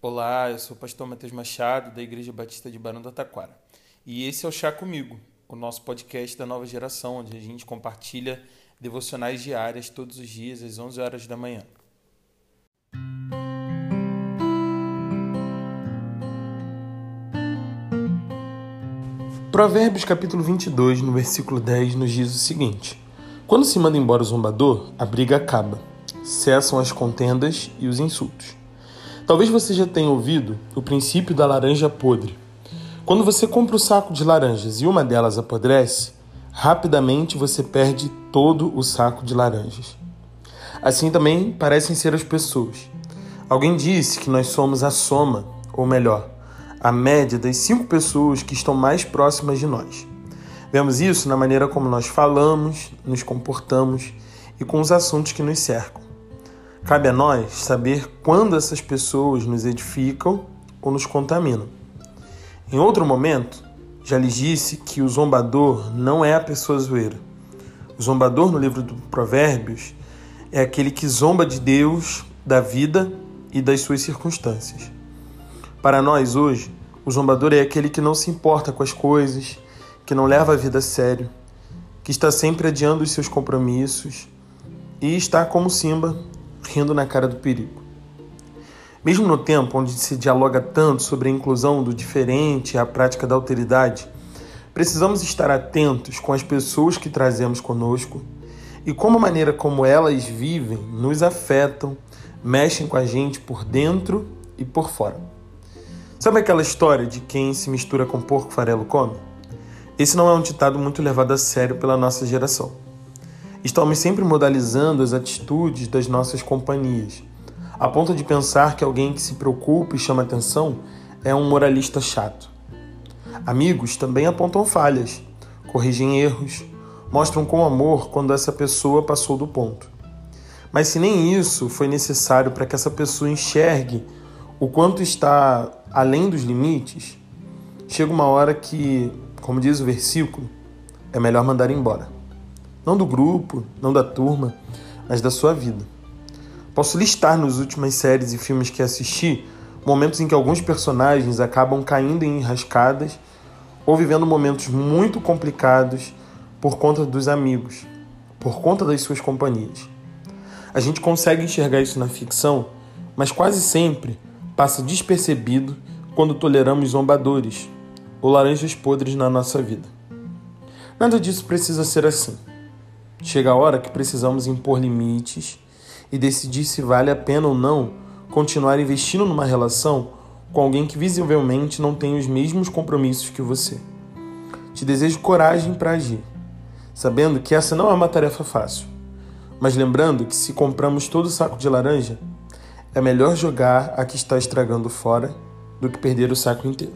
Olá, eu sou o pastor Matheus Machado, da Igreja Batista de Barão do Taquara. E esse é o Chá Comigo, o nosso podcast da nova geração, onde a gente compartilha devocionais diárias todos os dias às 11 horas da manhã. Provérbios capítulo 22, no versículo 10, nos diz o seguinte: Quando se manda embora o zombador, a briga acaba, cessam as contendas e os insultos. Talvez você já tenha ouvido o princípio da laranja podre. Quando você compra um saco de laranjas e uma delas apodrece, rapidamente você perde todo o saco de laranjas. Assim também parecem ser as pessoas. Alguém disse que nós somos a soma, ou melhor, a média das cinco pessoas que estão mais próximas de nós. Vemos isso na maneira como nós falamos, nos comportamos e com os assuntos que nos cercam. Cabe a nós saber quando essas pessoas nos edificam ou nos contaminam. Em outro momento, já lhes disse que o zombador não é a pessoa zoeira. O zombador, no livro do Provérbios, é aquele que zomba de Deus, da vida e das suas circunstâncias. Para nós hoje, o zombador é aquele que não se importa com as coisas, que não leva a vida a sério, que está sempre adiando os seus compromissos e está como Simba rindo na cara do perigo. Mesmo no tempo onde se dialoga tanto sobre a inclusão do diferente e a prática da alteridade, precisamos estar atentos com as pessoas que trazemos conosco e como a maneira como elas vivem nos afetam, mexem com a gente por dentro e por fora. Sabe aquela história de quem se mistura com porco farelo come? Esse não é um ditado muito levado a sério pela nossa geração. Estamos sempre modalizando as atitudes das nossas companhias, a ponto de pensar que alguém que se preocupa e chama atenção é um moralista chato. Amigos também apontam falhas, corrigem erros, mostram com amor quando essa pessoa passou do ponto. Mas se nem isso foi necessário para que essa pessoa enxergue o quanto está além dos limites, chega uma hora que, como diz o versículo, é melhor mandar embora. Não do grupo, não da turma, mas da sua vida. Posso listar nas últimas séries e filmes que assisti momentos em que alguns personagens acabam caindo em enrascadas ou vivendo momentos muito complicados por conta dos amigos, por conta das suas companhias. A gente consegue enxergar isso na ficção, mas quase sempre passa despercebido quando toleramos zombadores ou laranjas podres na nossa vida. Nada disso precisa ser assim. Chega a hora que precisamos impor limites e decidir se vale a pena ou não continuar investindo numa relação com alguém que visivelmente não tem os mesmos compromissos que você. Te desejo coragem para agir, sabendo que essa não é uma tarefa fácil, mas lembrando que se compramos todo o saco de laranja, é melhor jogar a que está estragando fora do que perder o saco inteiro.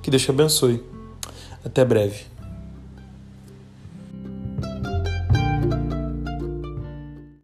Que Deus te abençoe. Até breve.